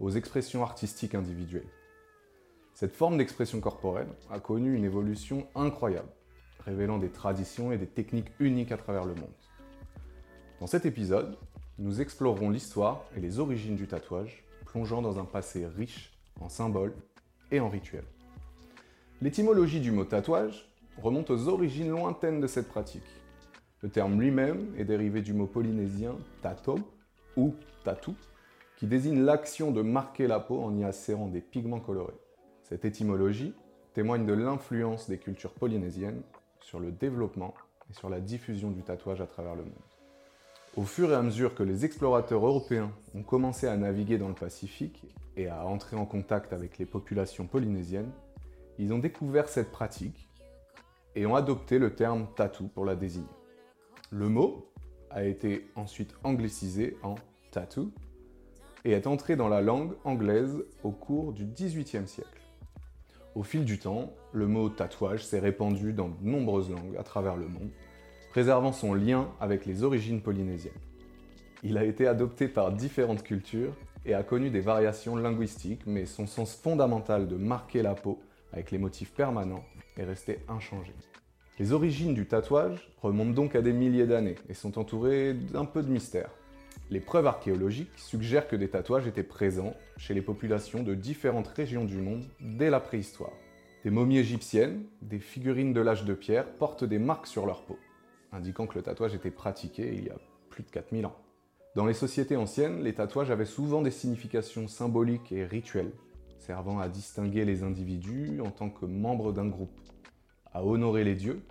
Aux expressions artistiques individuelles. Cette forme d'expression corporelle a connu une évolution incroyable, révélant des traditions et des techniques uniques à travers le monde. Dans cet épisode, nous explorerons l'histoire et les origines du tatouage, plongeant dans un passé riche en symboles et en rituels. L'étymologie du mot tatouage remonte aux origines lointaines de cette pratique. Le terme lui-même est dérivé du mot polynésien tato ou tatou, qui désigne l'action de marquer la peau en y insérant des pigments colorés. Cette étymologie témoigne de l'influence des cultures polynésiennes sur le développement et sur la diffusion du tatouage à travers le monde. Au fur et à mesure que les explorateurs européens ont commencé à naviguer dans le Pacifique et à entrer en contact avec les populations polynésiennes, ils ont découvert cette pratique et ont adopté le terme tatou pour la désigner. Le mot a été ensuite anglicisé en tattoo et est entré dans la langue anglaise au cours du XVIIIe siècle. Au fil du temps, le mot tatouage s'est répandu dans de nombreuses langues à travers le monde, préservant son lien avec les origines polynésiennes. Il a été adopté par différentes cultures et a connu des variations linguistiques, mais son sens fondamental de marquer la peau avec les motifs permanents est resté inchangé. Les origines du tatouage remontent donc à des milliers d'années et sont entourées d'un peu de mystère. Les preuves archéologiques suggèrent que des tatouages étaient présents chez les populations de différentes régions du monde dès la préhistoire. Des momies égyptiennes, des figurines de l'âge de pierre portent des marques sur leur peau, indiquant que le tatouage était pratiqué il y a plus de 4000 ans. Dans les sociétés anciennes, les tatouages avaient souvent des significations symboliques et rituelles, servant à distinguer les individus en tant que membres d'un groupe, à honorer les dieux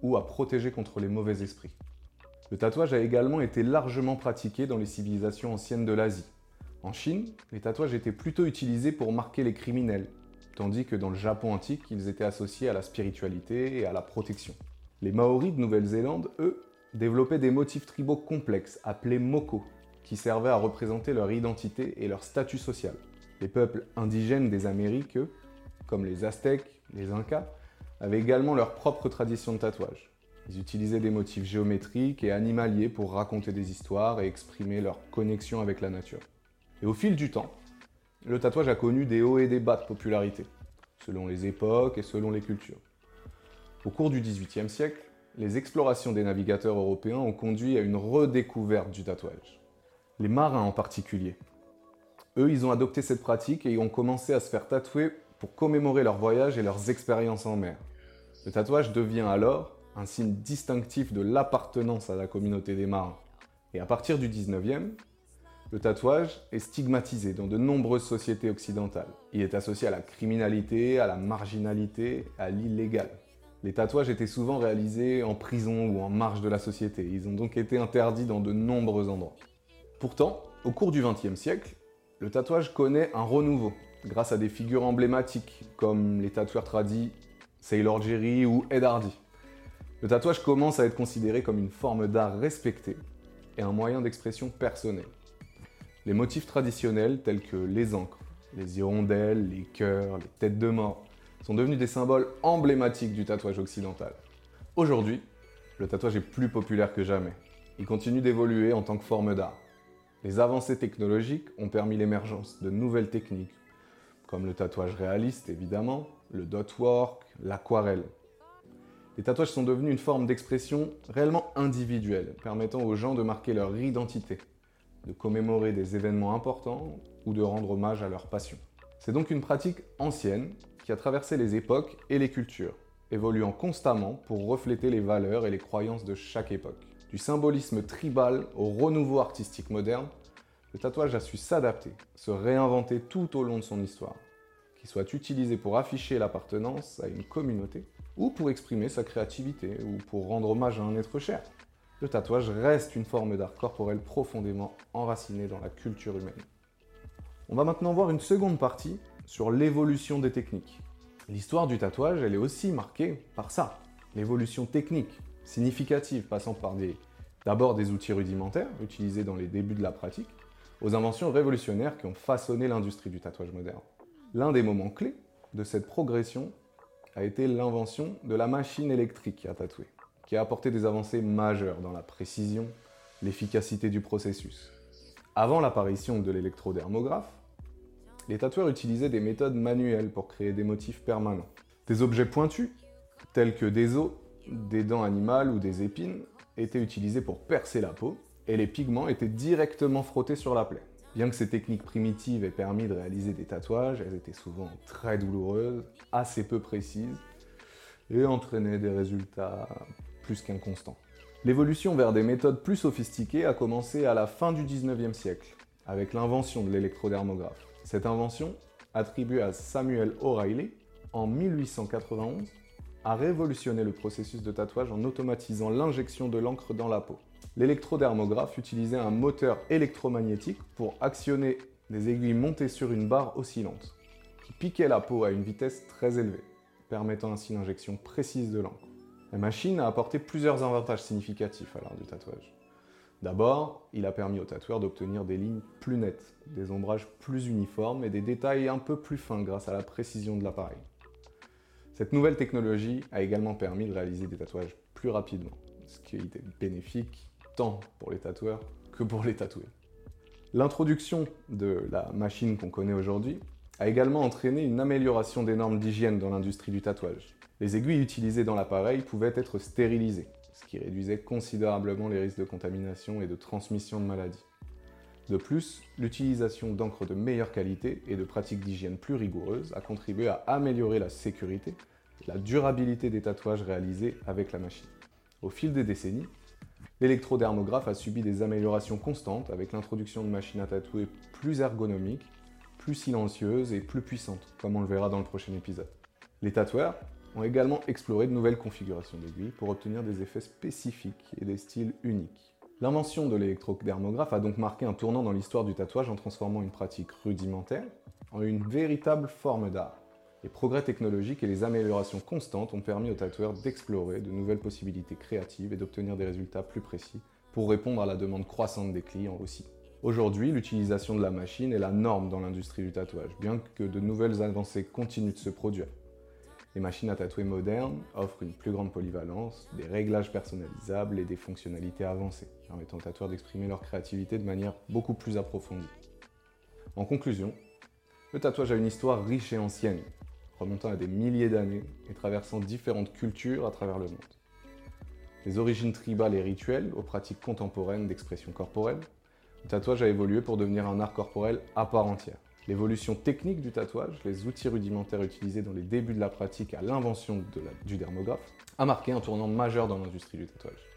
ou à protéger contre les mauvais esprits. Le tatouage a également été largement pratiqué dans les civilisations anciennes de l'Asie. En Chine, les tatouages étaient plutôt utilisés pour marquer les criminels, tandis que dans le Japon antique, ils étaient associés à la spiritualité et à la protection. Les Maoris de Nouvelle-Zélande, eux, développaient des motifs tribaux complexes appelés moko, qui servaient à représenter leur identité et leur statut social. Les peuples indigènes des Amériques, eux, comme les Aztèques, les Incas, avaient également leur propre tradition de tatouage. Ils utilisaient des motifs géométriques et animaliers pour raconter des histoires et exprimer leur connexion avec la nature. Et au fil du temps, le tatouage a connu des hauts et des bas de popularité, selon les époques et selon les cultures. Au cours du XVIIIe siècle, les explorations des navigateurs européens ont conduit à une redécouverte du tatouage. Les marins en particulier. Eux, ils ont adopté cette pratique et ont commencé à se faire tatouer pour commémorer leurs voyages et leurs expériences en mer. Le tatouage devient alors un signe distinctif de l'appartenance à la communauté des marins. Et à partir du 19e, le tatouage est stigmatisé dans de nombreuses sociétés occidentales. Il est associé à la criminalité, à la marginalité, à l'illégal. Les tatouages étaient souvent réalisés en prison ou en marge de la société. Ils ont donc été interdits dans de nombreux endroits. Pourtant, au cours du XXe siècle, le tatouage connaît un renouveau grâce à des figures emblématiques comme les tatoueurs tradis Sailor Jerry ou Ed Hardy. Le tatouage commence à être considéré comme une forme d'art respectée et un moyen d'expression personnel. Les motifs traditionnels tels que les encres, les hirondelles, les cœurs, les têtes de mort sont devenus des symboles emblématiques du tatouage occidental. Aujourd'hui, le tatouage est plus populaire que jamais. Il continue d'évoluer en tant que forme d'art. Les avancées technologiques ont permis l'émergence de nouvelles techniques, comme le tatouage réaliste évidemment, le dot work, l'aquarelle les tatouages sont devenus une forme d'expression réellement individuelle, permettant aux gens de marquer leur identité, de commémorer des événements importants ou de rendre hommage à leur passion. C'est donc une pratique ancienne qui a traversé les époques et les cultures, évoluant constamment pour refléter les valeurs et les croyances de chaque époque. Du symbolisme tribal au renouveau artistique moderne, le tatouage a su s'adapter, se réinventer tout au long de son histoire, qu'il soit utilisé pour afficher l'appartenance à une communauté ou pour exprimer sa créativité, ou pour rendre hommage à un être cher. Le tatouage reste une forme d'art corporel profondément enracinée dans la culture humaine. On va maintenant voir une seconde partie sur l'évolution des techniques. L'histoire du tatouage, elle est aussi marquée par ça, l'évolution technique, significative, passant par d'abord des outils rudimentaires utilisés dans les débuts de la pratique, aux inventions révolutionnaires qui ont façonné l'industrie du tatouage moderne. L'un des moments clés de cette progression a été l'invention de la machine électrique à tatouer, qui a apporté des avancées majeures dans la précision, l'efficacité du processus. Avant l'apparition de l'électrodermographe, les tatoueurs utilisaient des méthodes manuelles pour créer des motifs permanents. Des objets pointus, tels que des os, des dents animales ou des épines, étaient utilisés pour percer la peau, et les pigments étaient directement frottés sur la plaie. Bien que ces techniques primitives aient permis de réaliser des tatouages, elles étaient souvent très douloureuses, assez peu précises, et entraînaient des résultats plus qu'inconstants. L'évolution vers des méthodes plus sophistiquées a commencé à la fin du 19e siècle, avec l'invention de l'électrodermographe. Cette invention, attribuée à Samuel O'Reilly en 1891, a révolutionné le processus de tatouage en automatisant l'injection de l'encre dans la peau. L'électrodermographe utilisait un moteur électromagnétique pour actionner des aiguilles montées sur une barre oscillante, qui piquait la peau à une vitesse très élevée, permettant ainsi l'injection précise de l'encre. La machine a apporté plusieurs avantages significatifs à l'art du tatouage. D'abord, il a permis aux tatoueurs d'obtenir des lignes plus nettes, des ombrages plus uniformes et des détails un peu plus fins grâce à la précision de l'appareil. Cette nouvelle technologie a également permis de réaliser des tatouages plus rapidement, ce qui était bénéfique tant pour les tatoueurs que pour les tatoués. L'introduction de la machine qu'on connaît aujourd'hui a également entraîné une amélioration des normes d'hygiène dans l'industrie du tatouage. Les aiguilles utilisées dans l'appareil pouvaient être stérilisées, ce qui réduisait considérablement les risques de contamination et de transmission de maladies. De plus, l'utilisation d'encre de meilleure qualité et de pratiques d'hygiène plus rigoureuses a contribué à améliorer la sécurité et la durabilité des tatouages réalisés avec la machine. Au fil des décennies, l'électrodermographe a subi des améliorations constantes avec l'introduction de machines à tatouer plus ergonomiques, plus silencieuses et plus puissantes, comme on le verra dans le prochain épisode. Les tatoueurs ont également exploré de nouvelles configurations d'aiguilles pour obtenir des effets spécifiques et des styles uniques. L'invention de l'électrodermographe a donc marqué un tournant dans l'histoire du tatouage en transformant une pratique rudimentaire en une véritable forme d'art. Les progrès technologiques et les améliorations constantes ont permis aux tatoueurs d'explorer de nouvelles possibilités créatives et d'obtenir des résultats plus précis pour répondre à la demande croissante des clients aussi. Aujourd'hui, l'utilisation de la machine est la norme dans l'industrie du tatouage, bien que de nouvelles avancées continuent de se produire. Les machines à tatouer modernes offrent une plus grande polyvalence, des réglages personnalisables et des fonctionnalités avancées, permettant aux tatoueurs d'exprimer leur créativité de manière beaucoup plus approfondie. En conclusion, le tatouage a une histoire riche et ancienne, remontant à des milliers d'années et traversant différentes cultures à travers le monde. Des origines tribales et rituelles aux pratiques contemporaines d'expression corporelle, le tatouage a évolué pour devenir un art corporel à part entière. L'évolution technique du tatouage, les outils rudimentaires utilisés dans les débuts de la pratique à l'invention du dermographe, a marqué un tournant majeur dans l'industrie du tatouage.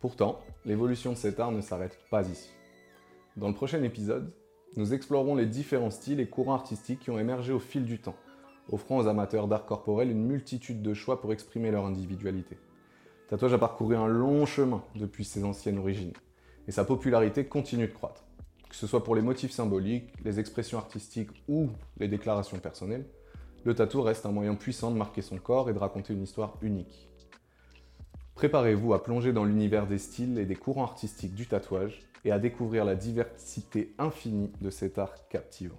Pourtant, l'évolution de cet art ne s'arrête pas ici. Dans le prochain épisode, nous explorerons les différents styles et courants artistiques qui ont émergé au fil du temps, offrant aux amateurs d'art corporel une multitude de choix pour exprimer leur individualité. Tatouage a parcouru un long chemin depuis ses anciennes origines, et sa popularité continue de croître que ce soit pour les motifs symboliques, les expressions artistiques ou les déclarations personnelles, le tatou reste un moyen puissant de marquer son corps et de raconter une histoire unique. Préparez-vous à plonger dans l'univers des styles et des courants artistiques du tatouage et à découvrir la diversité infinie de cet art captivant.